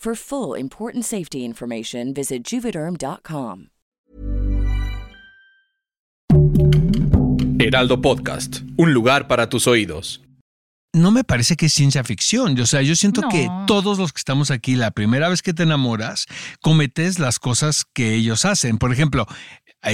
For full important safety information, visit juvederm.com. Heraldo Podcast, un lugar para tus oídos. no me parece que es ciencia ficción. O sea, yo siento No. que todos los que estamos aquí, la primera vez que te enamoras, cometes las cosas que ellos hacen. Por ejemplo,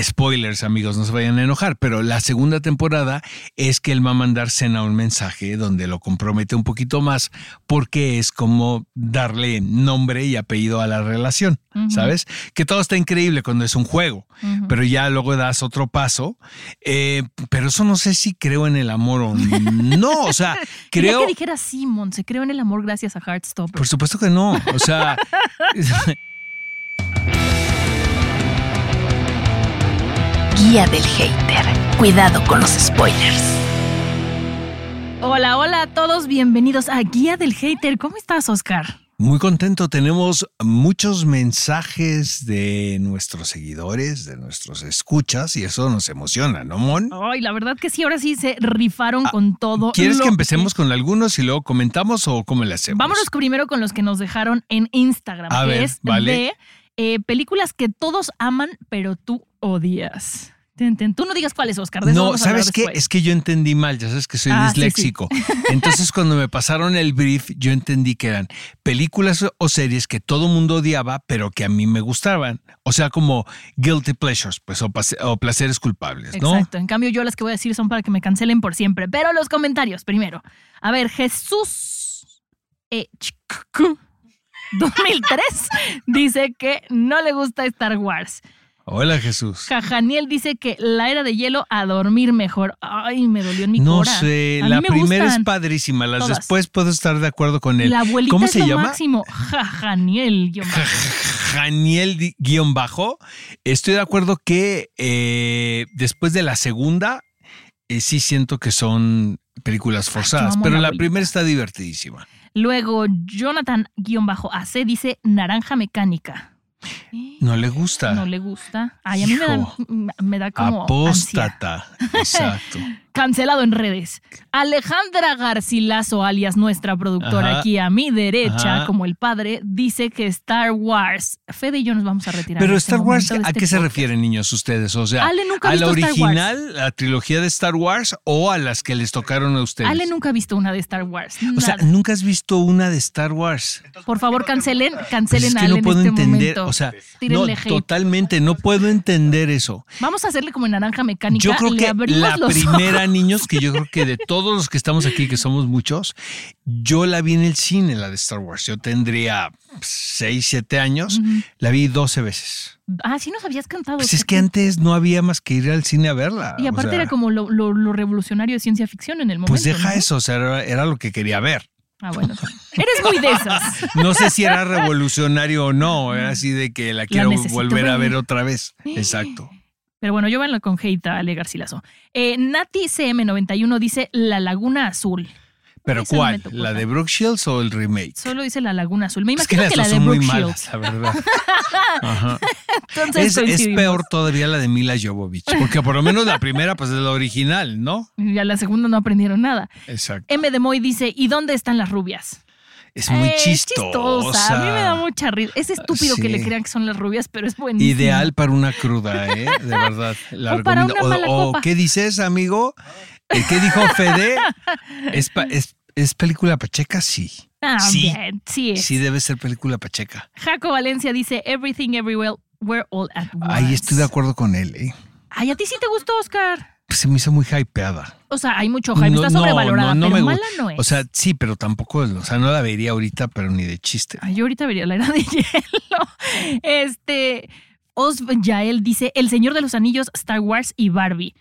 spoilers, amigos, no se vayan a enojar, pero la segunda temporada es que él va a mandar Cena un mensaje donde lo compromete un poquito más, porque es como darle nombre y apellido a la relación, ¿sabes? Que todo está increíble cuando es un juego, pero ya luego das otro paso. Eh, pero eso no sé si creo en el amor o no. O sea, Quería creo. que dijera Simon, se creó en el amor gracias a Heartstopper. Por supuesto que no. O sea, Guía del hater. Cuidado con los spoilers. Hola, hola a todos, bienvenidos a Guía del Hater. ¿Cómo estás, Oscar? muy contento. Tenemos muchos mensajes de nuestros seguidores, de nuestros escuchas, y eso nos emociona, ¿no, Mon? Ay, la verdad que sí, ahora sí se rifaron con todo. Ah, ¿Quieres que empecemos con algunos y luego comentamos o cómo le hacemos? Vámonos primero con los que nos dejaron en Instagram, A que ver, es vale. de eh, películas que todos aman, pero tú odias. Tú no digas cuáles, Oscar. de eso No, ¿sabes qué? Es que yo entendí mal, ya sabes que soy Ah, sí, sí. disléxico. Entonces, cuando me pasaron el brief, yo entendí que eran películas o series que todo mundo odiaba, pero que a mí me gustaban. O sea, como guilty pleasures, pues, o, placeres culpables, ¿no? Exacto. En cambio, yo las que voy a decir son para que me cancelen por siempre. Pero los comentarios, primero. A ver, Jesús eh, Chiccu, 2003 dice que no le gusta Star Wars. Hola, Jesús. Jajaniel dice que la era de hielo a dormir mejor. Ay, me dolió en mi No cora. sé, A la me primera es padrísima, las Todas. después puedo estar de acuerdo con él. La abuelita ¿Cómo es se lo llama? máximo. Jajaniel. guion bajo. Janiel guion bajo. Estoy de acuerdo que eh, después de la segunda, eh, sí siento que son películas forzadas, amo pero la la abuelita. primera está divertidísima. Luego, Jonathan-AC dice naranja mecánica. No le gusta. No le gusta. Ay, a mí me da, me da como ansia. Apóstata. Exacto. Cancelado en redes. Alejandra Garcilaso, alias nuestra productora Ajá. aquí a mi derecha, Ajá. como el padre, dice que Star Wars. Fede y yo nos vamos a retirar. Pero este Star Wars, ¿a este qué se refieren, niños, ustedes? O sea, Ale nunca ha ¿a la visto Star Wars. original, la trilogía de Star Wars o a las que les tocaron a ustedes? Ale nunca ha visto una de Star Wars. o sea, nunca has visto una de Star Wars. Por favor, cancelen, Pues cancelen es a que Ale no en puedo este entender, momento. o sea, no, hate. totalmente, no puedo entender eso. Vamos a hacerle como en naranja mecánica. Yo creo le que abrimos la los primera, niños, que yo creo que de todos los que estamos aquí, que somos muchos, yo la vi en el cine, la de Star Wars. Yo tendría 6, 7 años, la vi 12 veces. Ah, sí nos habías cantado. Pues es que antes no había más que ir al cine a verla. Y o aparte sea, era como lo, lo- lo revolucionario de ciencia ficción en el momento. Pues deja ¿no? eso, o sea, era, era lo que quería ver. Ah, bueno. Eres muy de esas. No sé si era revolucionario o no, era así de que la quiero volver a ver otra vez. Exacto. Pero bueno, yo venlo con hate a Ale Garcilaso. Eh, Nati CM91 dice La Laguna Azul. ¿Pero Esa cuál? ¿La de. Brooke Shields o el remake? Solo dice La Laguna Azul. Me Es que imagino las que, la dos de son muy Brooke malas, la verdad. Ajá. Entonces Es, es peor todavía la de Mila Jovovich, porque por lo menos la primera pues es la original, ¿no? Y a la segunda no aprendieron nada. Exacto. M de Moy dice, ¿y dónde están las rubias? Es muy Eh, chistosa. A mí me da mucha risa. Es estúpido que le crean que son las rubias, pero es buenísimo. Ideal para una cruda, ¿eh? De verdad. La O para una mala o, copa. ¿Qué dices, amigo? ¿El ¿Qué dijo Fede? Es, es ¿Es película pacheca? Sí. Ah, Sí. bien, sí es. Sí, debe ser película pacheca. Jaco Valencia dice Everything Everywhere We're All at Once. Ahí estoy de acuerdo con él. ¿eh? Ay, a ti sí te gustó, Oscar. Pues se me hizo muy hypeada. O sea, hay mucho hype, No, está sobrevalorada, no, no pero me mala no es. O sea, sí, pero tampoco, o sea, no la vería ahorita, pero ni de chiste. Ay, yo ahorita vería la era de hielo. Este, Os Yael dice El Señor de los Anillos, Star Wars y Barbie.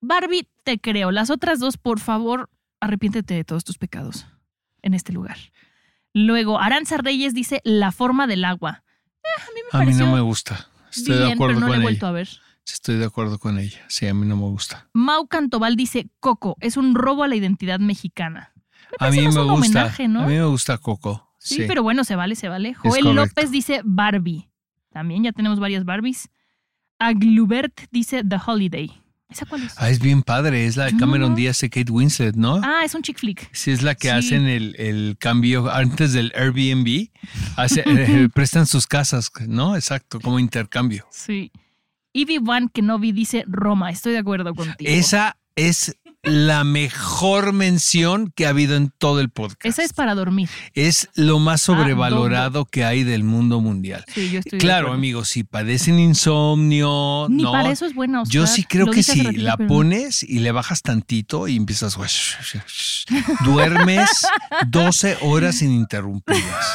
Barbie, te creo. Las otras dos, por favor, arrepiéntete de todos tus pecados en este lugar. Luego, Aranza Reyes dice La forma del agua. Eh, a mí me A mí pareció no me gusta. Estoy bien, de acuerdo pero no la he con vuelto ella. a ver. Estoy de acuerdo con ella. Sí, a mí no me gusta. Mau Cantobal dice Coco, es un robo a la identidad mexicana. Me A mí me un gusta. homenaje, ¿no? A mí me gusta Coco. Sí, pero bueno, se vale, se vale. Joel. López dice Barbie. También ya tenemos varias Barbies. Aglubert dice The Holiday. ¿Esa cuál es? Ah, es bien padre. Es la de Cameron No. Díaz y Kate Winslet, ¿no? Ah, es un chick flick. Sí, es la que Sí. hacen el, el cambio antes del Airbnb. hace- eh, prestan sus casas, ¿no? Exacto, como intercambio. Sí. Ivy One Kenobi dice Roma. Estoy de acuerdo contigo. Esa es la mejor mención que ha habido en todo el podcast. Esa es para dormir. Es lo más sobrevalorado que hay del mundo mundial. Sí, yo estoy Claro, amigos, si padecen insomnio, Ni no. para eso es buena. Yo Oscar. sí creo Lo que ratito, la pero pones y le bajas tantito y empiezas, duermes 12 horas ininterrumpidas.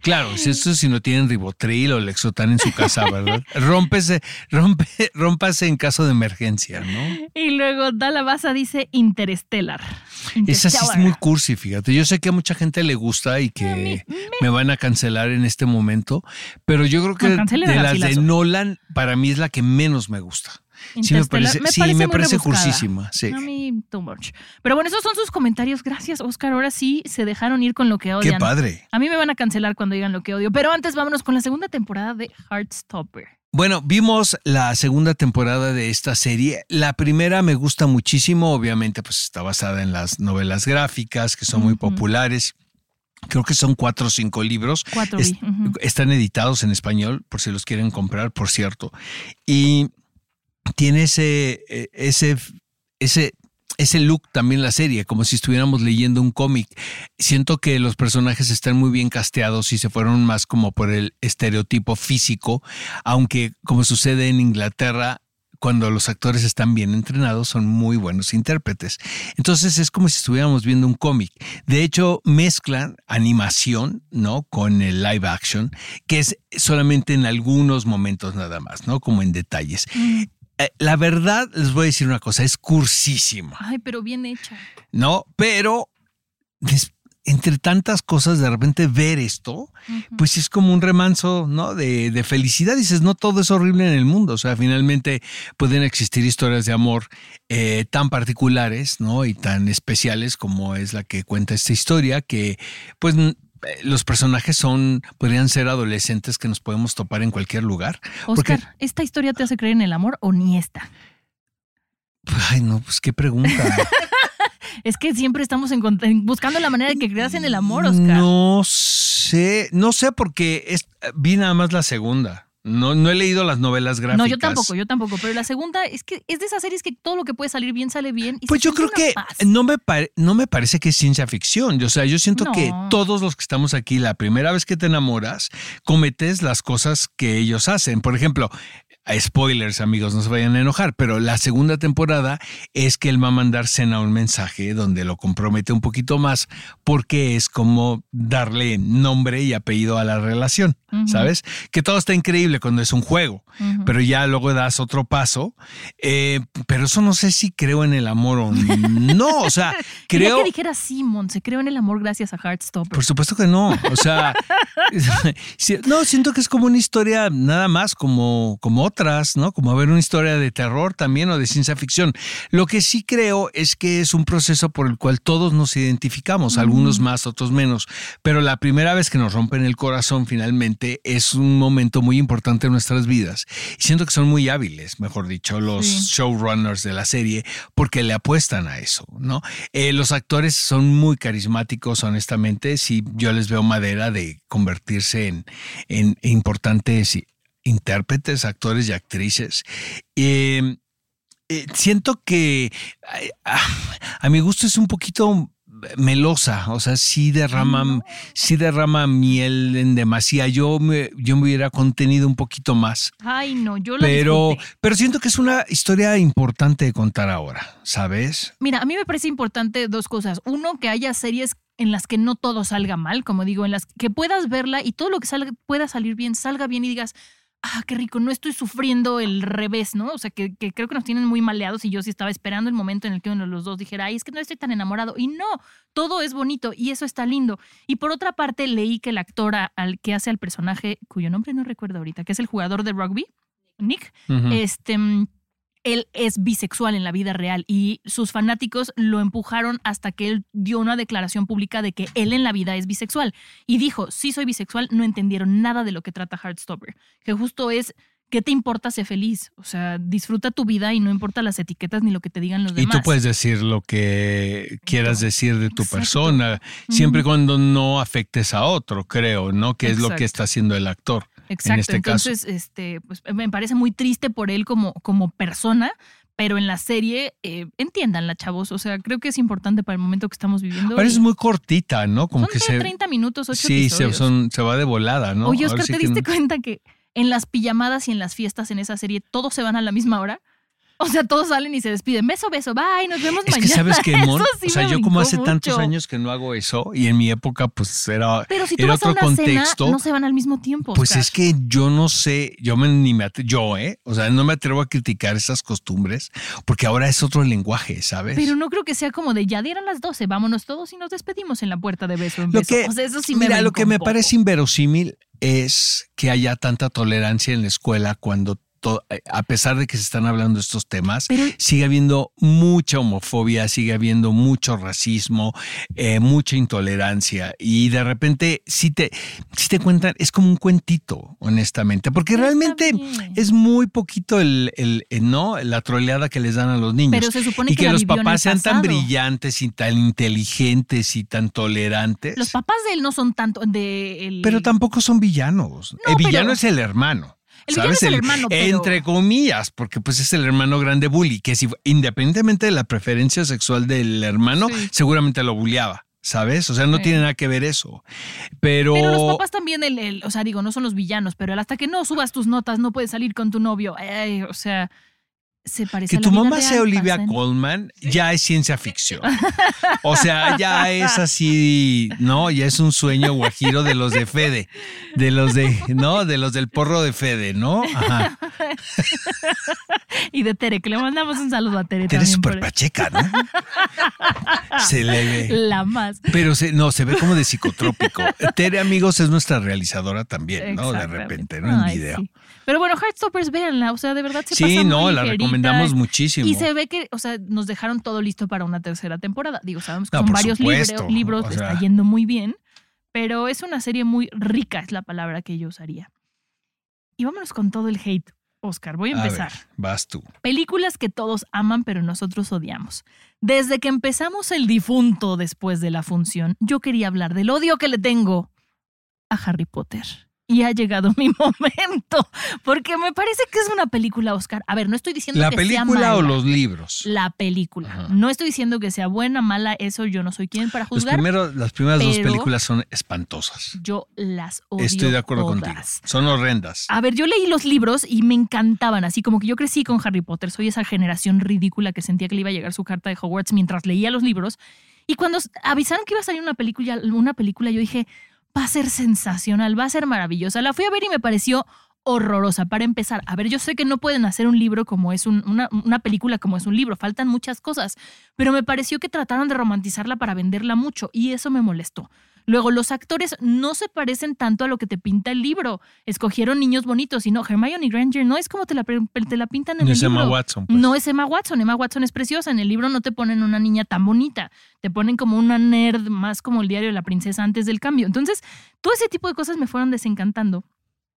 Claro, si esto si no tienen ribotril o lexotan en su casa, ¿verdad? Rómpese, rompe, rómpase en caso de emergencia, ¿no? Y luego Dalabasa dice Interstellar. Esa sí es muy cursi, fíjate. Yo sé que a mucha gente le gusta y que me van a cancelar en este momento, pero yo creo que de las de. Nolan, para mí es la que menos me gusta. Sí me parece, sí, parece me parece cursísima, sí. A mí, too much. Pero bueno, esos son sus comentarios. Gracias, Oscar. Ahora sí se dejaron ir con lo que Qué odian. padre. A mí me van a cancelar cuando digan lo que odio. Pero antes vámonos con la segunda temporada de Heartstopper. Bueno, vimos la segunda temporada de esta serie. La primera me gusta muchísimo, obviamente pues está basada en las novelas gráficas que son muy populares. Creo que son cuatro o cinco libros. Cuatro Es- vi. Ujú. Están editados en español, por si los quieren comprar, por cierto. Y tiene ese, eh, ese, ese, ese look también la serie, como si estuviéramos leyendo un cómic. Siento que los personajes están muy bien casteados y se fueron más como por el estereotipo físico, aunque como sucede en Inglaterra, cuando los actores están bien entrenados, son muy buenos intérpretes. Entonces es como si estuviéramos viendo un cómic. De hecho, mezclan animación, ¿no? Con el live action, que es solamente en algunos momentos nada más, ¿no? Como en detalles. Eh, La verdad, les voy a decir una cosa, es cursísima, Ay, pero bien hecha. ¿no? Pero des- entre tantas cosas, de repente ver esto, pues es como un remanso, ¿no? De, de felicidad. Dices, no todo es horrible en el mundo. O sea, finalmente pueden existir historias de amor eh, tan particulares, ¿no? Y tan especiales como es la que cuenta esta historia, que pues los personajes son, podrían ser adolescentes que nos podemos topar en cualquier lugar. Porque- Oscar, ¿esta historia te hace creer en el amor o ni esta? Ay, no, pues qué pregunta. Es que siempre estamos buscando la manera de que creas en el amor, Oscar. No sé, no sé porque es, vi nada más la segunda. No, no he leído las novelas gráficas. No, yo tampoco, yo tampoco. Pero la segunda es que es de esas series que todo lo que puede salir bien sale bien. y Pues yo creo que paz. no me, no me parece que es ciencia ficción. O sea, yo siento No. que todos los que estamos aquí, la primera vez que te enamoras, cometes las cosas que ellos hacen. Por ejemplo, spoilers, amigos, no se vayan a enojar, pero la segunda temporada es que él va a mandar Cena un mensaje donde lo compromete un poquito más porque es como darle nombre y apellido a la relación. ¿sabes? Que todo está increíble cuando es un juego pero ya luego das otro paso. Eh, pero eso no sé si creo en el amor o no. O sea, creo. que dijera Simon, se creó en el amor gracias a Heartstopper. Por supuesto que no. O sea, no, siento que es como una historia nada más como, como otras, ¿no? Como ver una historia de terror también o de ciencia ficción. Lo que sí creo es que es un proceso por el cual todos nos identificamos, algunos más, otros menos. Pero la primera vez que nos rompen el corazón finalmente es un momento muy importante en nuestras vidas. Y siento que son muy hábiles, mejor dicho, los Sí. showrunners de la serie, porque le apuestan a eso, ¿no? Eh, los actores son muy carismáticos, honestamente. Sí, yo les veo madera de convertirse en, en importantes intérpretes, actores y actrices. Eh, eh, siento que eh, a, a mi gusto es un poquito melosa, o sea, sí derrama, sí derrama miel en demasía. Yo me, yo me hubiera contenido un poquito más. Ay, no, yo la Pero, disfruté. pero siento que es una historia importante de contar ahora, ¿sabes? Mira, a mí me parece importante dos cosas. Uno, que haya series en las que no todo salga mal, como digo, en las que puedas verla y todo lo que salga pueda salir bien, salga bien y digas, ah, qué rico, no estoy sufriendo el revés, ¿no? O sea, que, que creo que nos tienen muy maleados y yo sí estaba esperando el momento en el que uno de los dos dijera, ay, es que no estoy tan enamorado. Y no, todo es bonito y eso está lindo. Y por otra parte, leí que el actor a- al que hace al personaje, cuyo nombre no recuerdo ahorita, que es el jugador de rugby, Nick, este, mm, él es bisexual en la vida real y sus fanáticos lo empujaron hasta que él dio una declaración pública de que él en la vida es bisexual. Y dijo, sí soy bisexual, no entendieron nada de lo que trata Heartstopper, que justo es... ¿Qué te importa ser feliz? O sea, disfruta tu vida y no importa las etiquetas ni lo que te digan los Y demás. tú puedes decir lo que quieras decir de tu Exacto. persona, siempre y cuando no afectes a otro, creo, ¿no? Que es lo que está haciendo el actor. Exacto, este caso. entonces, este, pues me parece muy triste por él como, como persona, pero en la serie, eh, entiéndanla, chavos. O sea, creo que es importante para el momento que estamos viviendo. Ahora es muy cortita, ¿no? Como son que de se. 30 minutos, 8 Sí, se, episodios. son- se va de volada, ¿no? Oye, Oscar, sí ¿te que diste cuenta que en las pijamadas y en las fiestas en esa serie todos se van a la misma hora? O sea, todos salen y se despiden. Beso, beso, bye, nos vemos Es que mañana. sabes que, Mon, sí o sea, yo como hace tantos años que no hago eso y en mi época pues era, Pero si tú era vas a otro una contexto. cena, no se van al mismo tiempo. Pues Oscar. es que yo no sé, yo me, ni me atre- yo, ¿eh? O sea, no me atrevo a criticar esas costumbres porque ahora es otro lenguaje, ¿sabes? Pero no creo que sea como de ya dieron las 12, vámonos todos y nos despedimos en la puerta de beso en Lo beso. que, o sea, eso sí me mira, lo que me poco. parece inverosímil es que haya tanta tolerancia en la escuela cuando, to- a pesar de que se están hablando estos temas, Pero sigue habiendo mucha homofobia, sigue habiendo mucho racismo, eh, mucha intolerancia y de repente si te, si te cuentan, es como un cuentito, honestamente, porque realmente bien. es muy poquito el, el- el- ¿no? la troleada que les dan a los niños. Pero se supone y que, los papás sean tan brillantes y tan inteligentes y tan tolerantes. Los papás de él no son tanto de el- Pero tampoco son villanos. el pero- villano es el hermano. El ¿Sabes? es el hermano, pero- Entre comillas, porque pues es el hermano grande bully, que si, independientemente de la preferencia sexual del hermano, Sí. seguramente lo bulleaba, ¿sabes? O sea, no Sí. tiene nada que ver eso. Pero, Pero los papás también, el, el- o sea, digo, no son los villanos, pero hasta que no subas tus notas no puedes salir con tu novio. Ay, o sea, se parece que a la tu vida mamá real, sea Olivia pasa en- Colman ya es ciencia ficción. O sea, ya es así, ¿no? Ya es un sueño guajiro de los de Fede, de los de, ¿no? De los del porro de Fede, ¿no? Ajá. Y de Tere, que le mandamos un saludo a Tere. Eres también súper pacheca, ¿no? Se le ve. La más. Pero se, no, se ve como de psicotrópico. Tere, amigos, es nuestra realizadora también, ¿no? De repente, ¿no? En video. sí. Pero bueno, Heartstoppers, véanla. O sea, de verdad se Sí, pasa no, muy la ligerita. recomendamos muchísimo. Y se ve que, o sea, nos dejaron todo listo para una tercera temporada. Digo, sabemos que No, por varios libro- libros, o está yendo muy bien, pero es una serie muy rica, es la palabra que yo usaría. Y vámonos con todo el hate, Oscar. Voy a A empezar. ver, vas tú. Películas que todos aman, pero nosotros odiamos. Desde que empezamos el difunto después de la función, yo quería hablar del odio que le tengo a Harry Potter. Y ha llegado mi momento, porque me parece que es una película, Oscar. A ver, no estoy diciendo ¿La que sea película o mala. los libros? La película. Ajá. No estoy diciendo que sea buena, mala, eso yo no soy quien para Los juzgar. primeros, las primeras dos películas son espantosas. Yo las odio. Estoy de acuerdo todas. contigo. Son horrendas. A ver, yo leí los libros y me encantaban, así como que yo crecí con Harry Potter, soy esa generación ridícula que sentía que le iba a llegar su carta de Hogwarts mientras leía los libros. Y cuando avisaron que iba a salir una película, una película, yo dije, va a ser sensacional, va a ser maravillosa. La fui a ver y me pareció horrorosa. Para empezar, a ver, yo sé que no pueden hacer un libro como es un- una, una película como es un libro, faltan muchas cosas, pero me pareció que trataron de romantizarla para venderla mucho y eso me molestó. Luego, los actores no se parecen tanto a lo que te pinta el libro. Escogieron niños bonitos y no, Hermione Granger no es como te la, te la pintan en No el es libro. Emma Watson. pues. No es Emma Watson, Emma Watson es preciosa. En el libro no te ponen una niña tan bonita, te ponen como una nerd más como el diario de la princesa antes del cambio. Entonces, todo ese tipo de cosas me fueron desencantando.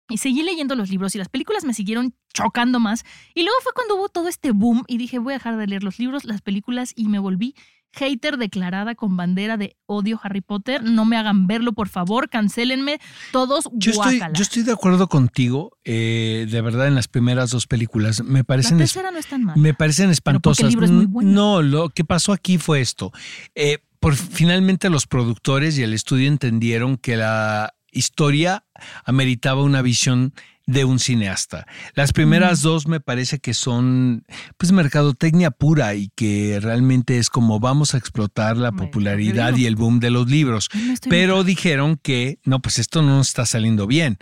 Y seguí leyendo los libros y las películas me siguieron chocando más. Y luego fue cuando hubo todo este boom y dije, voy a dejar de leer los libros, las películas y me volví hater declarada con bandera de odio Harry Potter. No me hagan verlo, por favor, cancélenme todos. Yo estoy, yo estoy de acuerdo contigo, eh, de verdad, en las primeras dos películas. Me La parecen, es- tercera no es tan mala. me parecen porque el espantosas. libro es muy bueno. No, lo que pasó aquí fue esto. Eh, por finalmente los productores y el estudio entendieron que la historia ameritaba una visión de un cineasta. Las primeras dos me parece que son pues mercadotecnia pura y que realmente es como vamos a explotar la popularidad y el boom de los libros. Pero dijeron que no, pues esto no nos está saliendo bien.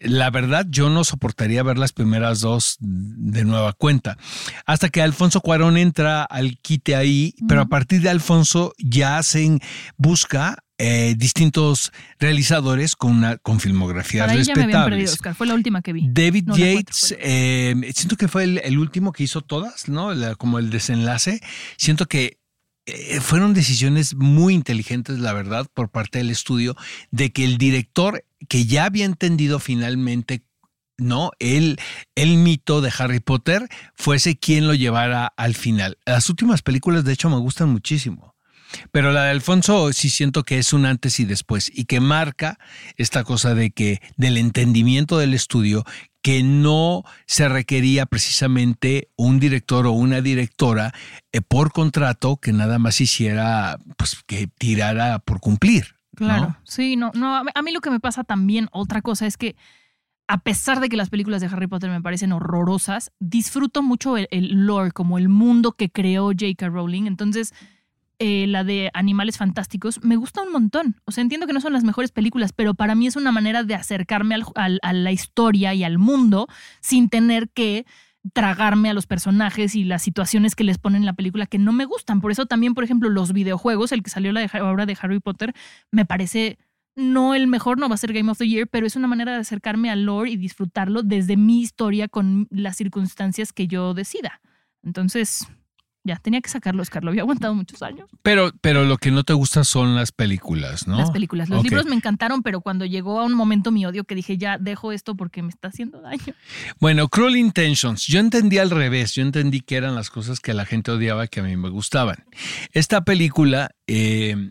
La verdad, yo no soportaría ver las primeras dos de nueva cuenta. Hasta que Alfonso Cuarón entra al quite ahí, pero a partir de Alfonso ya hacen, busca eh, distintos realizadores con, una, con filmografías Para ahí ya me habían perdido, respetables. Oscar. Fue la última que vi. David No, Yates, eh, siento que fue el, el último que hizo todas, ¿no? La- como el desenlace. Siento que eh, fueron decisiones muy inteligentes, la verdad, por parte del estudio, de que el director, que ya había entendido finalmente, ¿no? El, el mito de Harry Potter, fuese quien lo llevara al final. Las últimas películas, de hecho, me gustan muchísimo. Pero la de Alfonso sí siento que es un antes y después y que marca esta cosa de que del entendimiento del estudio que no se requería precisamente un director o una directora eh, por contrato que nada más hiciera pues que tirara por cumplir. Claro, sí, no, no, a mí- lo que me pasa también, otra cosa es que a pesar de que las películas de Harry Potter me parecen horrorosas, disfruto mucho el lore, como el mundo que creó J.K. Rowling. Entonces, eh, la de Animales Fantásticos me gusta un montón. O sea, entiendo que no son las mejores películas, pero para mí es una manera de acercarme al- a la historia y al mundo sin tener que tragarme a los personajes y las situaciones que les ponen en la película que no me gustan. Por eso también, por ejemplo, los videojuegos, el que salió la ahora de Harry Potter, me parece no el mejor, no va a ser Game of the Year, pero es una manera de acercarme al lore y disfrutarlo desde mi historia con las circunstancias que yo decida. Entonces, ya, tenía que sacarlo, Oscar. Lo había aguantado muchos años. Pero, pero lo que no te gusta son las películas, ¿no? Las películas. Los libros me encantaron, pero cuando llegó a un momento mi odio que dije, ya dejo esto porque me está haciendo daño. Bueno, Cruel Intentions. Yo entendí al revés. Yo entendí que eran las cosas que la gente odiaba que a mí me gustaban. Esta película eh,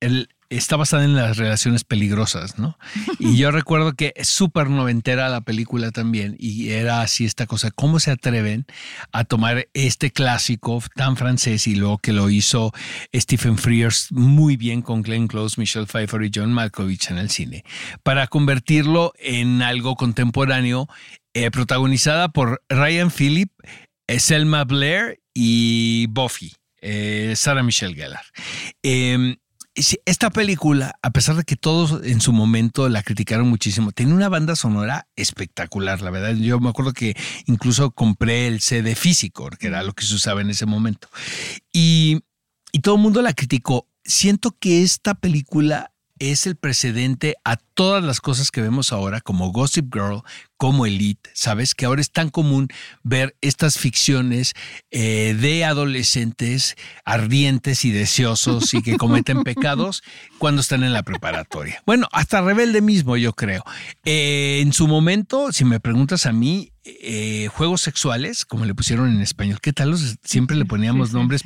el- está basada en las relaciones peligrosas, ¿no? Y yo recuerdo que es súper noventera la película también. Y era así esta cosa. ¿Cómo se atreven a tomar este clásico tan francés y luego que lo hizo Stephen Frears muy bien con Glenn Close, Michelle Pfeiffer y John Malkovich en el cine, para convertirlo en algo contemporáneo, eh, protagonizada por Ryan Phillip, eh, Selma Blair y Buffy, eh, Sarah Michelle Gellar. Eh, esta película, a pesar de que todos en su momento la criticaron muchísimo, tiene una banda sonora espectacular, la verdad. Yo me acuerdo que incluso compré el CD físico, que era lo que se usaba en ese momento. Y, y todo el mundo la criticó. Siento que esta película es el precedente a todas las cosas que vemos ahora, como Gossip Girl, como Elite, ¿sabes? Que ahora es tan común ver estas ficciones eh, de adolescentes ardientes y deseosos y que cometen pecados cuando están en la preparatoria. Bueno, hasta Rebelde mismo, yo creo. Eh, en su momento, si me preguntas a mí, eh, juegos sexuales, como le pusieron en español, ¿qué tal? Los- siempre le poníamos nombres.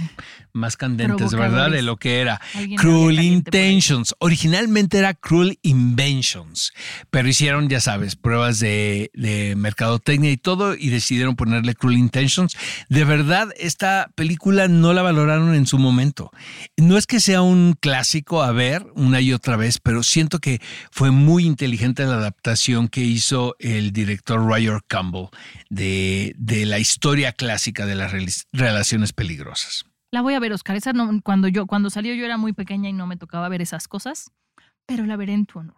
Más candentes, ¿verdad? De lo que era. Cruel. Intentions. Originalmente era Cruel Inventions, pero hicieron, ya sabes, pruebas de, de mercadotecnia y todo y decidieron ponerle Cruel Intentions. De verdad, esta película no la valoraron en su momento. No es que sea un clásico a ver una y otra vez, pero siento que fue muy inteligente la adaptación que hizo el director Roger Campbell de, de la historia clásica de las relaciones peligrosas. La voy a ver, Oscar. Esa no, cuando yo, cuando salió yo era muy pequeña y no me tocaba ver esas cosas, pero la veré en tu honor.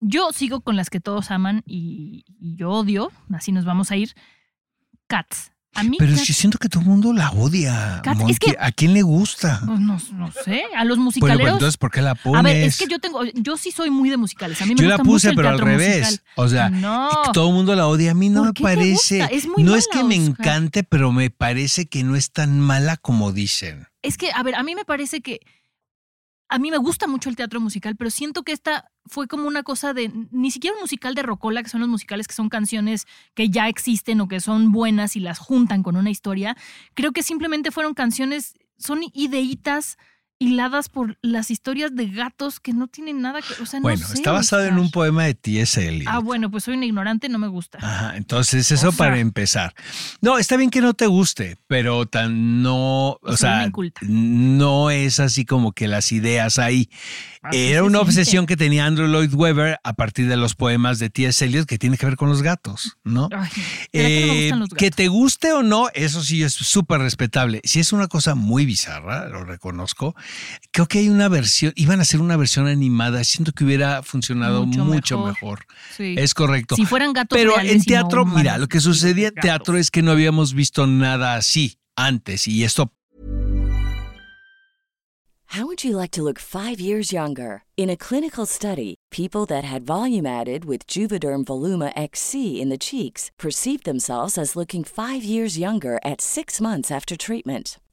Yo sigo con las que todos aman y, y yo odio, así nos vamos a ir. Cats. A mí, Pero Cats, yo siento que todo el mundo la odia. Cats, es Monkey. que- ¿A quién le gusta? pues, no, no sé, a los Bueno, musicaleros. pues entonces, ¿por qué la pones? a ver, es que yo tengo, yo sí soy muy de musicales. A mí me Yo la gusta puse, mucho el pero al revés. musical. O sea, no. todo el mundo la odia. A mí no ¿Por me parece. Es muy no es que mala, me Oscar. encante, pero me parece que no es tan mala como dicen. Es que, a ver, a mí me parece que. A mí me gusta mucho el teatro musical, pero siento que esta fue como una cosa de. Ni siquiera un musical de Rocola, que son los musicales que son canciones que ya existen o que son buenas y las juntan con una historia. Creo que simplemente fueron canciones. Son ideitas hiladas por las historias de gatos que no tienen nada que. O sea, bueno, no sé, está basado en un poema de T.S. Eliot. Ah, bueno, pues soy una ignorante, no me gusta. Ajá, entonces eso O sea- para empezar. No, está bien que no te guste, pero tan no, o sea, no es así como que las ideas ahí. Así Era una siente. obsesión que tenía Andrew Lloyd Webber a partir de los poemas de T.S. Eliot que tiene que ver con los gatos, ¿no? Ay, ¿será que no me Eh, gustan los que gatos? te guste o no, eso sí es súper respetable. Si es una cosa muy bizarra, lo reconozco. Creo que hay una versión, iban a hacer una versión animada, siento que hubiera funcionado mucho, Mucho mejor. mejor. Sí. Es correcto. Si fueran gatos Pero reales en y no mira, lo que sucedía en gatos. teatro es que no habíamos visto nada así antes y esto How would you like to look five years younger? In a clinical study, people that had volume added with Juvederm Voluma XC in the cheeks perceived themselves as looking five years younger at six months after treatment.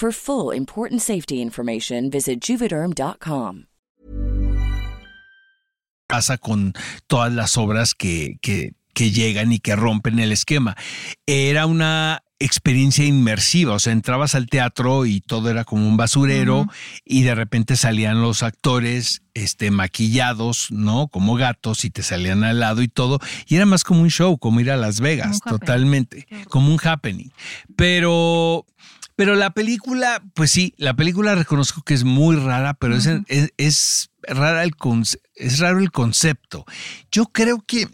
For full important safety information, visit juvederm.com. pasa con todas las obras que, que, que llegan y que rompen el esquema. Era una experiencia inmersiva, o sea, entrabas al teatro y todo era como un basurero Ujú. y de repente salían los actores este maquillados, ¿no? Como gatos y te salían al lado y todo, y era más como un show, como ir a Las Vegas, Como totalmente, como un happening. Pero pero la película, pues sí, la película reconozco que es muy rara, pero es- es, es rara el es raro el concepto. Yo creo que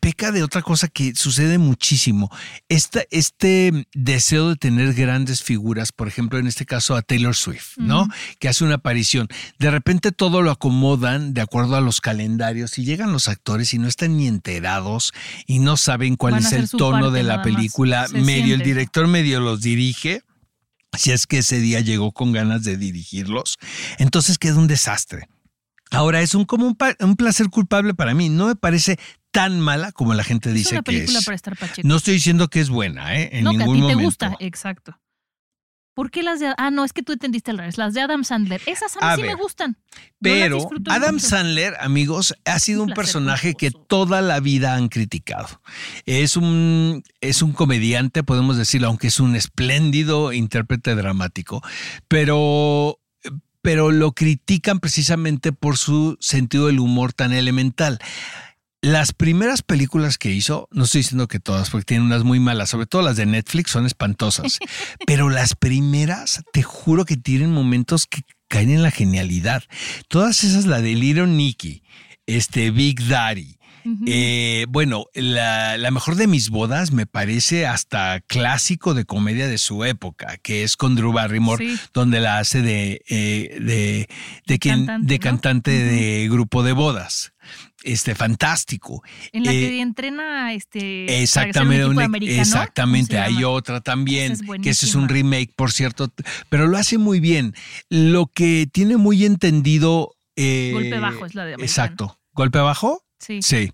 peca de otra cosa que sucede muchísimo. Esta, este deseo de tener grandes figuras, por ejemplo, en este caso a Taylor Swift, ¿no? Que hace una aparición. De repente todo lo acomodan de acuerdo a los calendarios y llegan los actores y no están ni enterados y no saben cuál Van es el tono parte de la película. Medio, el director medio los dirige. Si es que ese día llegó con ganas de dirigirlos, entonces queda un desastre. Ahora es un como un placer culpable para mí. No me parece tan mala como la gente Es dice una que película es. para estar pacheco. No estoy diciendo que es buena, ¿eh? En no, que a ningún ti te momento. gusta, exacto. ¿Por qué las de... Ah, no, es que tú entendiste al revés. Las de Adam Sandler. Esas a mí A sí me gustan. Pero Adam mucho. Sandler, amigos, ha sido Un un personaje que toda la vida han criticado. Es un, es un comediante, podemos decirlo, aunque es un espléndido intérprete dramático, pero, pero lo critican precisamente por su sentido del humor tan elemental. Las primeras películas que hizo, no estoy diciendo que todas, porque tienen unas muy malas, sobre todo las de Netflix son espantosas, pero las primeras, te juro que tienen momentos que caen en la genialidad. Todas esas, la de Little Nicky, este Big Daddy, eh, bueno, la, la mejor de mis bodas me parece hasta clásico de comedia de su época, que es con Drew Barrymore, Sí. donde la hace de, eh, de, de, quien, cantante, de ¿no? cantante de grupo de bodas. Este, fantástico. En la Eh, que entrena este. un Exactamente, un- exactamente. ¿Cómo se Hay otra también, es que ese es un remake, por cierto, pero lo hace muy bien. Lo que tiene muy entendido. eh, Golpe bajo es la de americano. Exacto. ¿Golpe bajo? Sí. Sí.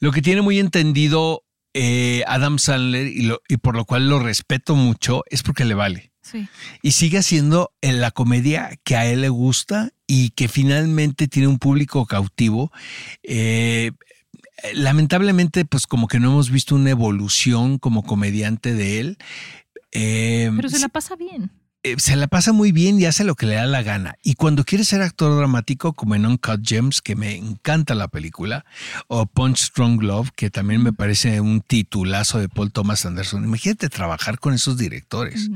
Lo que tiene muy entendido eh, Adam Sandler y, lo- y por lo cual lo respeto mucho es porque le vale. sí. Y sigue haciendo eh, la comedia que a él le gusta y que finalmente tiene un público cautivo. Eh, lamentablemente, pues como que no hemos visto una evolución como comediante de él. Eh, Pero se la pasa bien. eh, se la pasa muy bien y hace lo que le da la gana. Y cuando quiere ser actor dramático, como en Uncut Gems, que me encanta la película, o Punch Strong Love, que también me parece un titulazo de Paul Thomas Anderson. Imagínate trabajar con esos directores.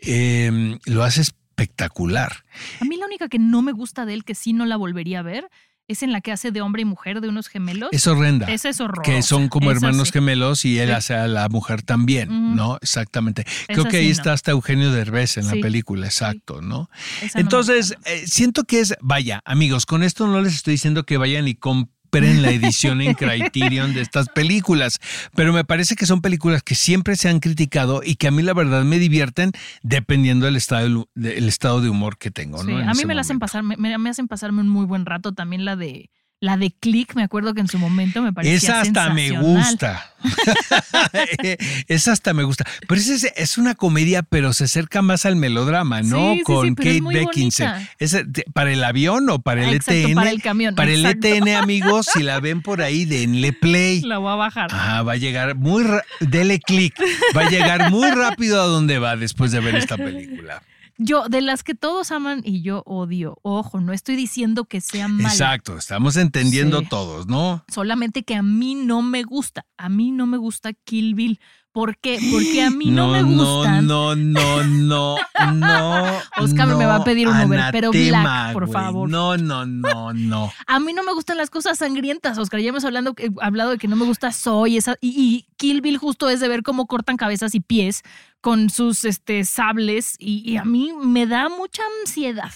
Eh, lo hace espectacular. A mí la única que no me gusta de él, que sí no la volvería a ver, es en la que hace de hombre y mujer de unos gemelos. Es horrenda. Esa es horror. que son como hermanos gemelos y él Sí. hace a la mujer también. ¿no? Exactamente. Creo Esa que ahí sí, está no. hasta Eugenio Derbez en la película, exacto, ¿no? Esa Entonces, eh, siento que es, vaya, amigos, con esto no les estoy diciendo que vayan y compren la edición en Criterion de estas películas, pero me parece que son películas que siempre se han criticado y que a mí la verdad me divierten dependiendo del estado, de- del estado de humor que tengo. Sí, ¿no? En a mí me la hacen pasar, me hacen pasarme un muy buen rato. También la de la de Click, me acuerdo que en su momento me parecía Esa hasta me gusta. Esa hasta me gusta. Pero es, es una comedia, pero se acerca más al melodrama, ¿no? Sí, sí, sí, Con es Kate. ¿Es ¿Para el avión o para el Ah, exacto, ETN? para el camión, Para el. ETN, amigos, si la ven por ahí, denle play. La voy a bajar. Ajá, va a llegar muy dele clic. Va a llegar muy rápido a donde va después de ver esta película. Yo, de las que todos aman y yo odio. Ojo, no estoy diciendo que sea mala. Exacto, estamos entendiendo Sí. todos, ¿no? Solamente que a mí no me gusta. A mí no me gusta Kill Bill. ¿Por qué? Porque a mí no, me gustan. No, no, no, no. Oscar me va a no, pedir un Uber, pero anatema, black, por favor. No, no, no, no. A mí no me gustan las cosas sangrientas, Oscar. Ya hemos hablando, eh, hablado de que no me gusta Soy. Esa, y, y Kill Bill justo es de ver cómo cortan cabezas y pies con sus este, sables. Y, y a mí me da mucha ansiedad.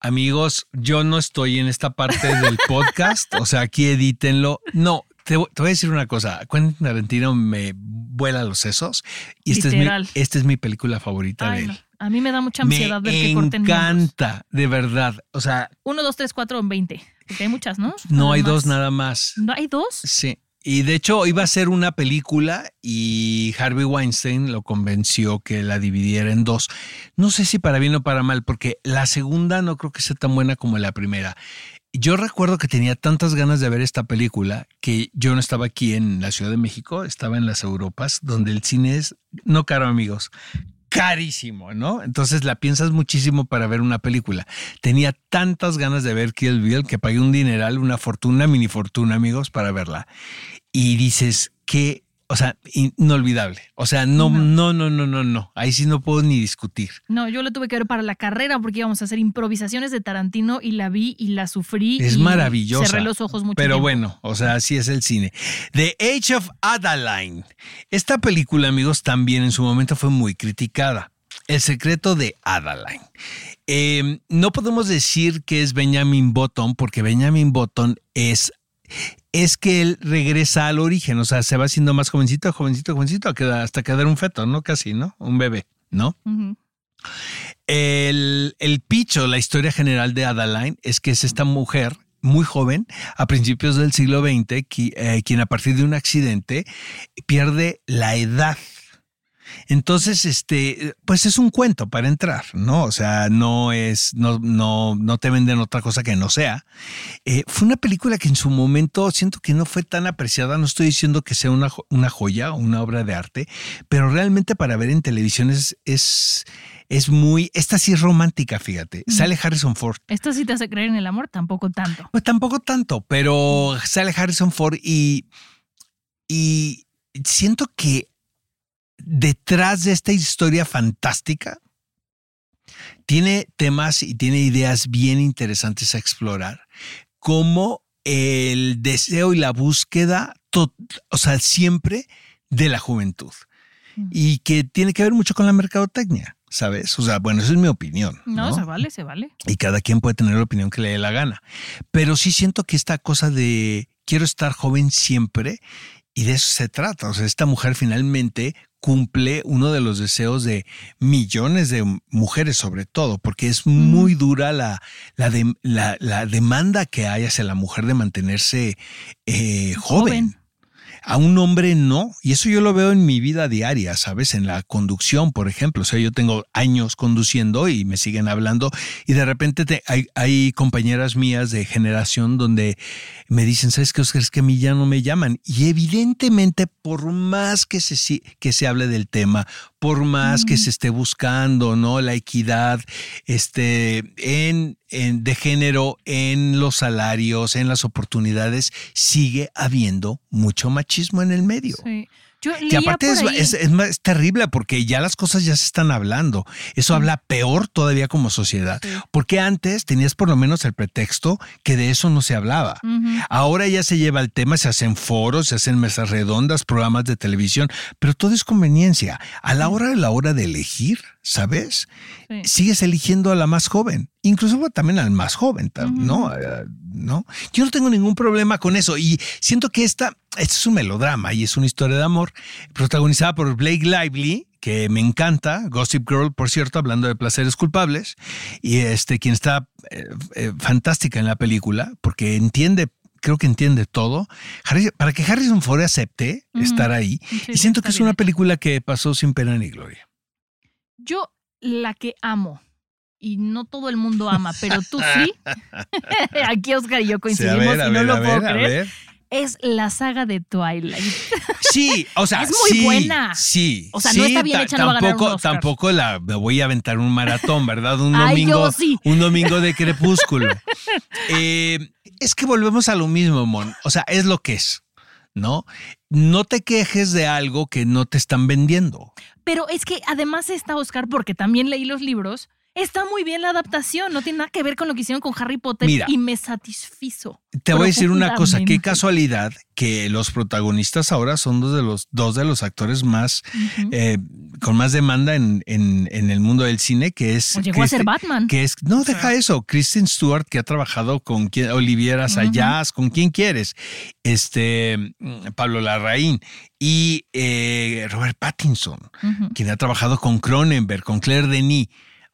Amigos, yo no estoy en esta parte del podcast, o sea, aquí edítenlo. No, te, voy- a decir una cosa. Quentin Tarantino me vuela los sesos y esta es, mi, esta es mi película favorita Ay, de no. él. A mí me da mucha ansiedad me ver que corten miembros. encanta, de verdad. O sea, 1, 2, 3, 4, 20. Porque hay muchas, ¿no? no Nada hay dos nada más. ¿No hay dos? Sí. Y de hecho iba a ser una película y Harvey Weinstein lo convenció que la dividiera en dos. No sé si para bien o para mal, porque la segunda no creo que sea tan buena como la primera. Yo recuerdo que tenía tantas ganas de ver esta película que yo no estaba aquí en la Ciudad de México, estaba en las Europas, donde el cine es, no caro amigos, carísimo, ¿no? Entonces la piensas muchísimo para ver una película. Tenía tantas ganas de ver Kill Bill que pagué un dineral, una fortuna, mini fortuna, amigos, para verla. Y dices que, o sea, inolvidable. O sea, no, no, no, no, no, no. Ahí sí no puedo ni discutir. No, yo la tuve que ver para la carrera porque íbamos a hacer improvisaciones de Tarantino y la vi y la sufrí. Es maravillosa. Cerré los ojos mucho Pero tiempo. bueno, o sea, así es el cine. The Age of Adaline. Esta película, amigos, también en su momento fue muy criticada. El secreto de Adaline. Eh, no podemos decir que es Benjamin Button, porque Benjamin Button es, es que él regresa al origen, o sea, se va haciendo más jovencito, jovencito, jovencito, hasta quedar un feto, ¿no? Casi, ¿no? Un bebé, ¿no? El, el picho, la historia general de Adaline es que es esta mujer muy joven, a principios del siglo XX, qui- eh, quien a partir de un accidente pierde la edad. Entonces, este, pues es un cuento para entrar, ¿no? O sea, no es, no, no, no te venden otra cosa que no sea. Eh, fue una película que en su momento siento que no fue tan apreciada. No estoy diciendo que sea una, una joya o una obra de arte, pero realmente para ver en televisión es, es, es muy. Esta sí es romántica, fíjate. Sale Harrison Ford. Esto sí te hace creer en el amor, tampoco tanto. Pues tampoco tanto, pero sale Harrison Ford y, y siento que detrás de esta historia fantástica tiene temas y tiene ideas bien interesantes a explorar, como el deseo y la búsqueda, o sea, siempre de la juventud. Mm. Y que tiene que ver mucho con la mercadotecnia. ¿sabes? O sea, bueno, esa es mi opinión. No, No, se vale, se vale. Y cada quien puede tener la opinión que le dé la gana. Pero sí siento que esta cosa de quiero estar joven siempre y de eso se trata. O sea, esta mujer finalmente cumple uno de los deseos de millones de mujeres sobre todo, porque es muy dura la, la, de- la- la demanda que hay hacia la mujer de mantenerse eh, joven. Joven. A un hombre no, y eso yo lo veo en mi vida diaria, ¿sabes? En la conducción, por ejemplo. O sea, yo tengo años conduciendo y me siguen hablando y de repente te- hay, hay compañeras mías de generación donde me dicen, ¿sabes qué, Oscar? Es que a mí ya no me llaman. Y evidentemente, por más que se, que se hable del tema, por más que se esté buscando, ¿no? La equidad este, en, en- de género en los salarios, en las oportunidades, sigue habiendo mucho machismo en el medio. Sí. Yo Que leía aparte por es, ahí- es- es es terrible porque ya las cosas ya se están hablando. Eso habla peor todavía como sociedad. Sí. Porque antes tenías por lo menos el pretexto que de eso no se hablaba. Ahora ya se lleva el tema, se hacen foros, se hacen mesas redondas, programas de televisión, pero todo es conveniencia. A la hora de la hora de elegir, ¿sabes? Sí. Sigues eligiendo a la más joven, incluso también al más joven, ¿no? Eh, ¿no? Yo no tengo ningún problema con eso y siento que esta, este es un melodrama y es una historia de amor protagonizada por Blake Lively, que me encanta, Gossip Girl, por cierto, hablando de placeres culpables, y este, quien está eh, eh, fantástica en la película, porque entiende creo que entiende todo. Harry- para que Harrison Ford acepte estar ahí, Sí, y siento que es una película que pasó sin pena ni gloria. Yo, la que amo, y no todo el mundo ama, pero tú sí, aquí Oscar y yo coincidimos Sí, ver, y no ver, lo puedo ver, creer. Es la saga de Twilight. Sí, o sea, Es muy sí, buena. Sí. O sea, no está bien hecha, no va a ganar un tampoco, Oscar. tampoco la me voy a aventar un maratón, ¿verdad? Un Ay, domingo, sí. un domingo de crepúsculo. Eh, es que volvemos a lo mismo, Mon. O sea, es lo que es, ¿no? No te quejes de algo que no te están vendiendo. Pero es que además está Oscar, porque también leí los libros, está muy bien la adaptación, no tiene nada que ver con lo que hicieron con Harry Potter Mira. y me satisfizo. Te voy a decir una cosa, qué casualidad que los protagonistas ahora son dos de los, dos de los actores más, eh, con más demanda en, en- en el mundo del cine, que es... Pues llegó a ser Batman. que es, no deja eso, Kristen Stewart que ha trabajado con quien, Oliviera Sayas, con quien quieres, este Pablo Larraín y eh, Robert Pattinson, quien ha trabajado con Cronenberg, con Claire Denis.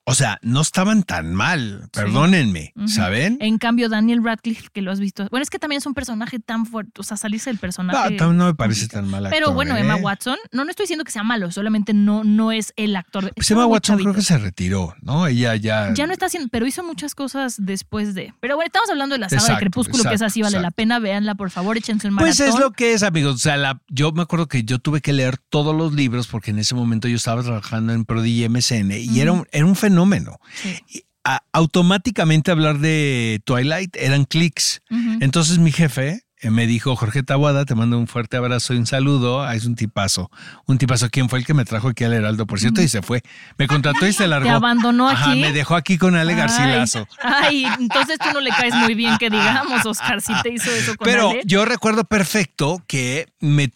O sea, no estaban tan mal, perdónenme. ¿saben? En cambio, Daniel Radcliffe, que lo has visto. Bueno, es que también es un personaje tan fuerte. O sea, salirse del personaje. No, no me parece tan mal Pero actor, bueno, ¿eh? Emma Watson, no, no estoy diciendo que sea malo, solamente no, no es el actor. Pues Emma Watson creo que se retiró, ¿no? Ella ya... Ya no está haciendo, pero hizo muchas cosas después de. Pero bueno, estamos hablando de la saga Exacto, de Crepúsculo, que es así, vale la pena, véanla, por favor, échense el Pues maratón. es lo que es, amigos. O sea, la- yo me acuerdo que yo tuve que leer todos los libros porque en ese momento yo estaba trabajando en Prodigy MSN y era, un, era un fenómeno. Sí. Y, a- automáticamente hablar de Twilight eran clics. Entonces mi jefe eh, me dijo, Jorge Tabuada, te mando un fuerte abrazo y un saludo. Ah, es un tipazo. Un tipazo. ¿Quién fue el que me trajo aquí al Heraldo, por cierto? Y se fue. Me contrató y se largó. Te abandonó Ajá, aquí. me dejó aquí con Ale Ay, Garcilaso. Ay, entonces tú no le caes muy bien que digamos, Oscar, si te hizo eso con Pero Ale. yo recuerdo perfecto que me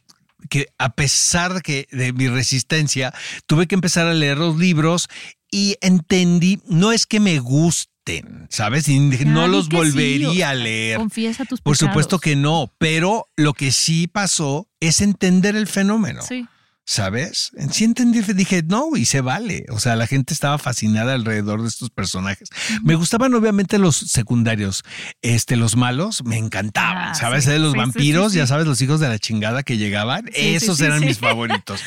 que a pesar que de mi resistencia tuve que empezar a leer los libros y entendí, no es que me gusten, ¿sabes? Y no los sí, volvería a leer. Confiesa tus Por pecados. supuesto que no, pero lo que sí pasó es entender el fenómeno. Sí. ¿Sabes? Sí entendí, dije, no, y se vale. O sea, la gente estaba fascinada alrededor de estos personajes. Me gustaban obviamente los secundarios, este, los malos, me encantaban, Ah, ¿sabes? sí, De los sí, vampiros, sí, ya sabes, los hijos de la chingada que llegaban, esos eran mis favoritos.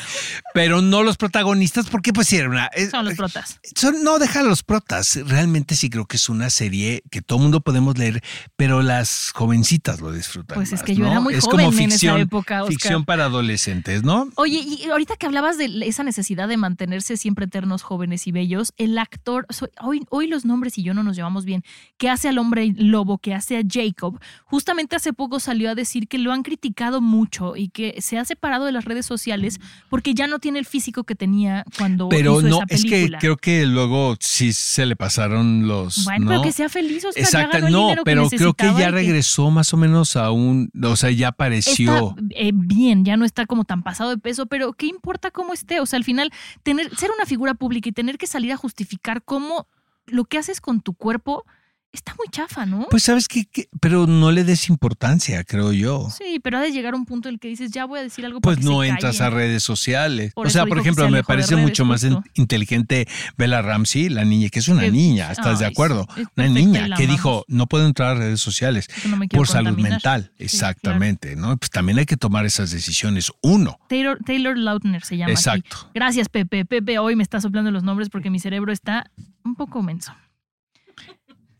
Pero no los protagonistas, porque pues sí, era una... es- Son los protas. son- no, deja los protas. Realmente sí creo que es una serie que todo mundo podemos leer, pero las jovencitas lo disfrutan. Pues es más, que yo ¿no? era muy es joven como en esa ficción, época, Oscar. ficción para adolescentes, ¿no? Oye, y ahorita que hablabas de esa necesidad de mantenerse siempre eternos, jóvenes y bellos, el actor, hoy, hoy los nombres y yo no nos llevamos bien, que hace al hombre lobo, que hace a Jacob, justamente hace poco salió a decir que lo han criticado mucho y que se ha separado de las redes sociales porque ya no tiene el físico que tenía cuando Pero hizo no, esa es que película. creo que luego sí se le pasaron los. Bueno, ¿no? pero que sea feliz, Oscar, Exacto, no, que pero creo que ya que- regresó más o menos a un, o sea, ya apareció. Está eh, bien, ya no está como tan pasado de peso, pero ¿qué importa cómo esté? O sea, al final, tener, ser una figura pública y tener que salir a justificar cómo lo que haces con tu cuerpo está muy chafa, ¿no? Pues sabes que, pero no le des importancia, creo yo. Sí, pero ha de llegar un punto en el que dices, ya voy a decir algo. Pues para que no se entras a redes sociales. Por o sea, por ejemplo, me parece mucho más justo. inteligente Bella Ramsey, la niña, que es una Que- niña, ¿estás de acuerdo? es Una niña que amamos. dijo, no puedo entrar a redes sociales no por salud mental. Sí, Exactamente, ¿no? Pues también hay que tomar esas decisiones. Uno. Taylor, Taylor Lautner se llama. aquí. Exacto. Gracias, Pepe. Pepe hoy me está soplando los nombres porque mi cerebro está un poco menso.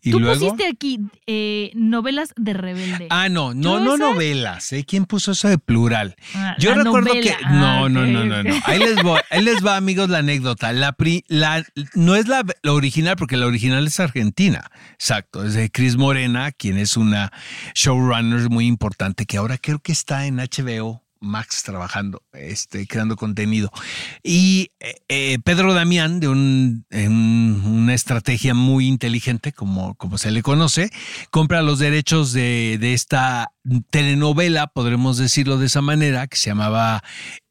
Y Tú luego. pusiste aquí eh, novelas de rebelde. Ah, no, no, ¿Yo no esa? novelas, ¿eh? ¿Quién puso eso de plural? Ah, Yo recuerdo novela. que. Ah, No, no, no, no, no. Ahí les, voy, ahí les va, amigos, la anécdota. La, pri- la no es la, la original, porque la original es argentina. Exacto. Es de Cris Morena, quien es una showrunner muy importante, que ahora creo que está en HBO. Max trabajando, este, creando contenido. Y eh, eh, Pedro Damián, de un, en una estrategia muy inteligente, como, como se le conoce, compra los derechos de, de esta telenovela, podremos decirlo de esa manera, que se llamaba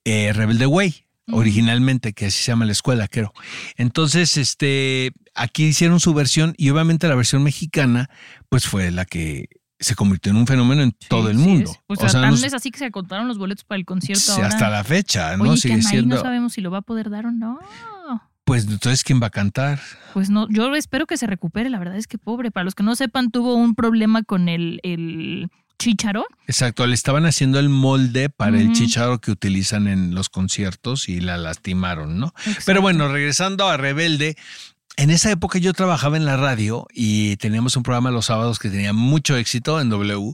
eh, Rebelde Way, originalmente, que así se llama la escuela, creo. Entonces, este, aquí hicieron su versión y obviamente la versión mexicana, pues fue la que se convirtió en un fenómeno en todo el Sí, mundo. Pues o sea, tan nos- es así que se contaron los boletos para el concierto sí, ahora. hasta la fecha, ¿no? Oye, Sigue que siendo. no sabemos si lo va a poder dar o no. Pues entonces, ¿quién va a cantar? Pues no, yo espero que se recupere. La verdad es que pobre. Para los que no sepan, tuvo un problema con el, el chícharo. Exacto, le estaban haciendo el molde para el chicharo que utilizan en los conciertos y la lastimaron, ¿no? Pero bueno, regresando a Rebelde, en esa época yo trabajaba en la radio y teníamos un programa los sábados que tenía mucho éxito en W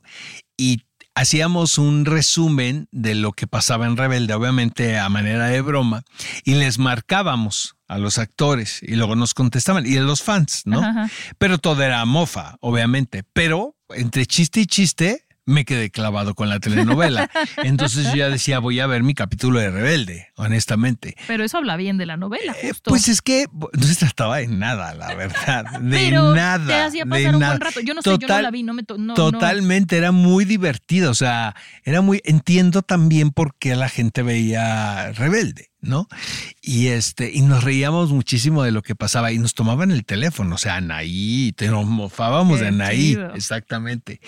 y hacíamos un resumen de lo que pasaba en Rebelde, obviamente a manera de broma, y les marcábamos a los actores y luego nos contestaban y a los fans, ¿no? Ajá, ajá. Pero todo era mofa, obviamente. Pero entre chiste y chiste me quedé clavado con la telenovela. Entonces yo ya decía, voy a ver mi capítulo de Rebelde, honestamente. Pero eso habla bien de la novela, Eh, justo. Pues es que no se trataba de nada, la verdad. De Pero nada. te hacía de pasar un nada. buen rato. Yo no sé, yo no Total- la vi, no me to- no, no. Totalmente, era muy divertido, o sea, era muy, entiendo también por qué la gente veía rebelde, ¿no? Y este, y nos reíamos muchísimo de lo que pasaba y nos tomaban el teléfono, o sea, Anaí, te nos mofábamos Qué de Anaí, chido. exactamente.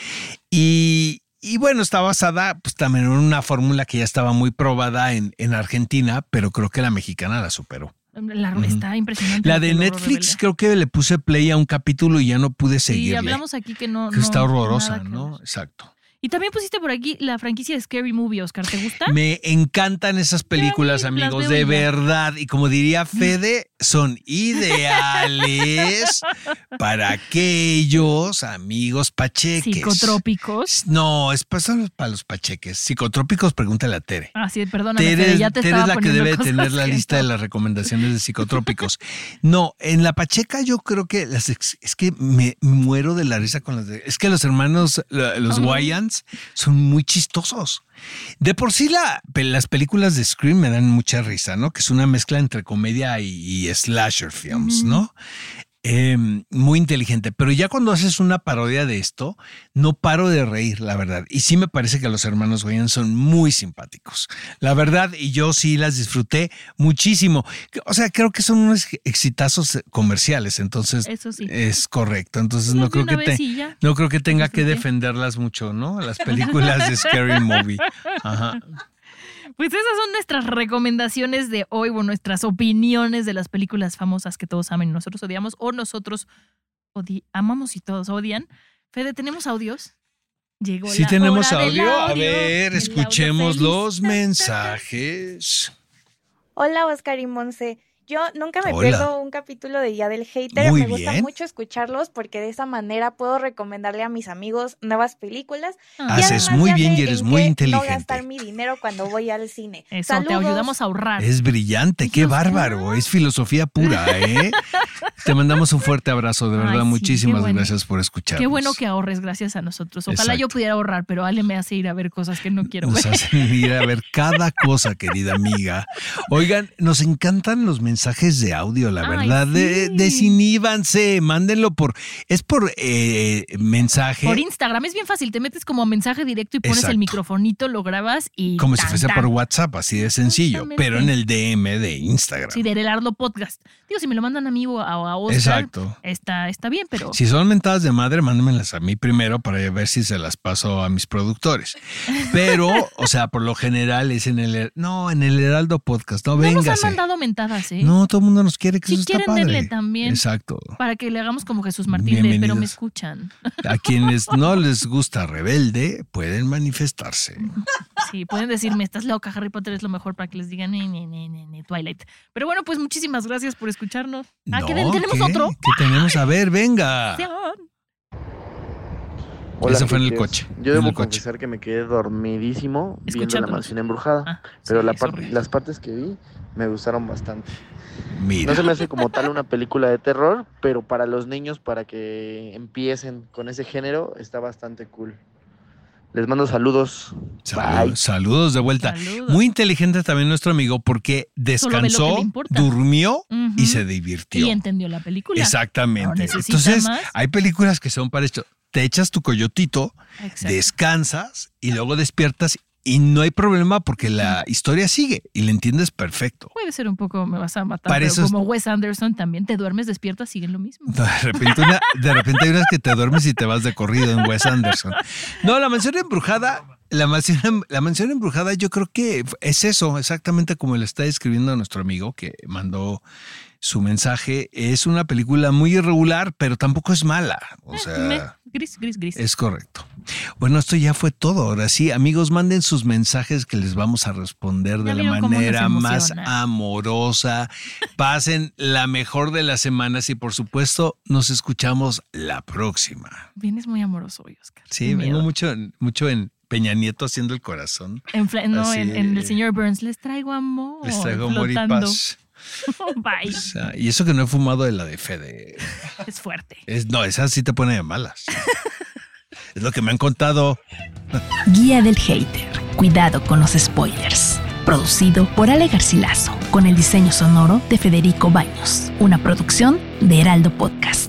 Y, y bueno, está basada pues también en una fórmula que ya estaba muy probada en, en Argentina, pero creo que la mexicana la superó. La- Ujú. Está impresionante. La lo de Netflix creo que le puse play a un capítulo y ya no pude Sí, seguirle. hablamos aquí que no. que no, está horrorosa, ¿no? Exacto. Y también pusiste por aquí la franquicia de Scary Movie, Oscar. ¿Te gusta? Me encantan esas películas, amigos, de ya. verdad. Y como diría Fede, son ideales para aquellos amigos pacheques. Psicotrópicos. No, es para, son para los pacheques. Psicotrópicos, pregúntale a Tere. Ah, sí, perdóname, Tere, Fede, ya te Tere es la que debe tener la lista de las recomendaciones de psicotrópicos. No, en la Pacheca yo creo que las es que me muero de la risa con las de, es que los hermanos los Ajá. Son muy chistosos. De por sí la, las películas de Scream me dan mucha risa, ¿no? Que es una mezcla entre comedia y, y slasher films. ¿no? Eh, muy inteligente, pero ya cuando haces una parodia de esto, no paro de reír, la verdad. Y sí me parece que los hermanos Wayans son muy simpáticos, la verdad, y yo sí las disfruté muchísimo. O sea, creo que son unos exitazos comerciales, entonces Eso sí. es correcto. Entonces no creo que te, no creo que tenga que defenderlas mucho, ¿no? Las películas de Scary Movie. Ajá. Pues esas son nuestras recomendaciones de hoy, o nuestras opiniones de las películas famosas que todos aman y nosotros odiamos, o nosotros odi- amamos y todos odian. Fede, ¿tenemos audios? Llegó Sí la tenemos hora del audio. A audio, ver, escuchemos audio los mensajes. Hola Oscar y Monse. Yo nunca me Hola. pierdo un capítulo de Día del Hater. Muy me gusta bien. mucho escucharlos porque de esa manera puedo recomendarle a mis amigos nuevas películas. Ah, y Haces muy ya bien y eres muy inteligente. No gastar mi dinero cuando voy al cine. Eso, te ayudamos a ahorrar. Es brillante, qué Dios, bárbaro. Es filosofía pura, ¿eh? Te mandamos un fuerte abrazo, de Ay, verdad. sí, Muchísimas bueno. gracias por escucharnos. Qué bueno que ahorres gracias a nosotros. Ojalá yo pudiera ahorrar, pero Ale me hace ir a ver cosas que no quiero Nos ver. hacen ir a ver cada cosa, querida amiga. Oigan, nos encantan los mensajes de audio, la Ay, verdad. De- sí. Desiníbanse, mándenlo por. Es por eh, mensaje. Por Instagram es bien fácil, te metes como mensaje directo y pones Exacto. el microfonito, lo grabas y. como si fuese tan. por WhatsApp, así de sencillo, pero en el DM de Instagram. Sí, de Heraldo Podcast. Digo, si me lo mandan a mí o a, a Oscar, Exacto. está, está bien, pero. Si son mentadas de madre, mándenmelas a mí primero para ver si se las paso a mis productores. Pero, o sea, por lo general es en el. No, en el Heraldo Podcast. No, no nos han mandado mentadas, ¿eh? No, todo el mundo nos quiere, que Si eso está quieren, padre. denle también. Exacto. Para que le hagamos como Jesús Martín de, pero me escuchan. A quienes no les gusta Rebelde, pueden manifestarse. Sí, pueden decirme, estás loca, Harry Potter es lo mejor para que les digan, ni, ni, ni, ni, Twilight. Pero bueno, pues muchísimas gracias por escucharnos. Ah, ¿que No, tenemos ¿qué? otro. ¿Qué tenemos? A ver, venga. Ese fue en el coche, Yo en debo el coche. confesar que me quedé dormidísimo viendo La. Mansión Embrujada. Ah, pero sí, la par- las partes que vi me gustaron bastante. Mira. No se me hace como tal una película de terror, pero para los niños, para que empiecen con ese género, está bastante cool. Les mando saludos. Salud- Bye. saludos de vuelta. Saludos. Muy inteligente también nuestro amigo porque descansó, durmió Ujú. y se divirtió. Y entendió la película. Exactamente. No Entonces, más. hay películas que son para esto. Te echas tu coyotito, Exacto. descansas y luego despiertas y no hay problema porque la historia sigue y la entiendes perfecto. Puede ser un poco, me vas a matar, Para pero como Wes Anderson también, te duermes, despiertas, siguen lo mismo. De repente, una- de repente hay unas que te duermes y te vas de corrido en Wes Anderson. No, la mansión embrujada, la mansión, la mansión embrujada, yo creo que es eso, exactamente como le está describiendo nuestro amigo que mandó su mensaje. Es una película muy irregular, pero tampoco es mala. O Eh, sea, me- gris, gris, gris. es correcto. Bueno, esto ya fue todo. Ahora sí, amigos, manden sus mensajes que les vamos a responder de la manera más amorosa. Pasen la mejor de las semanas y por supuesto nos escuchamos la próxima. Vienes muy amoroso hoy, Oscar. Sí, vengo mucho, en- mucho en Peña Nieto haciendo el corazón. En, no, Así. en, en el señor Burns, les traigo amor. Les traigo amor y paz. Bye. O sea, y eso que no he fumado de la de Fede. Es fuerte. Es, no, esa sí te pone de malas. es lo que me han contado. Guía del Hater. Cuidado con los spoilers. Producido por Ale Garcilaso, con el diseño sonoro de Federico Baños. Una producción de Heraldo Podcast.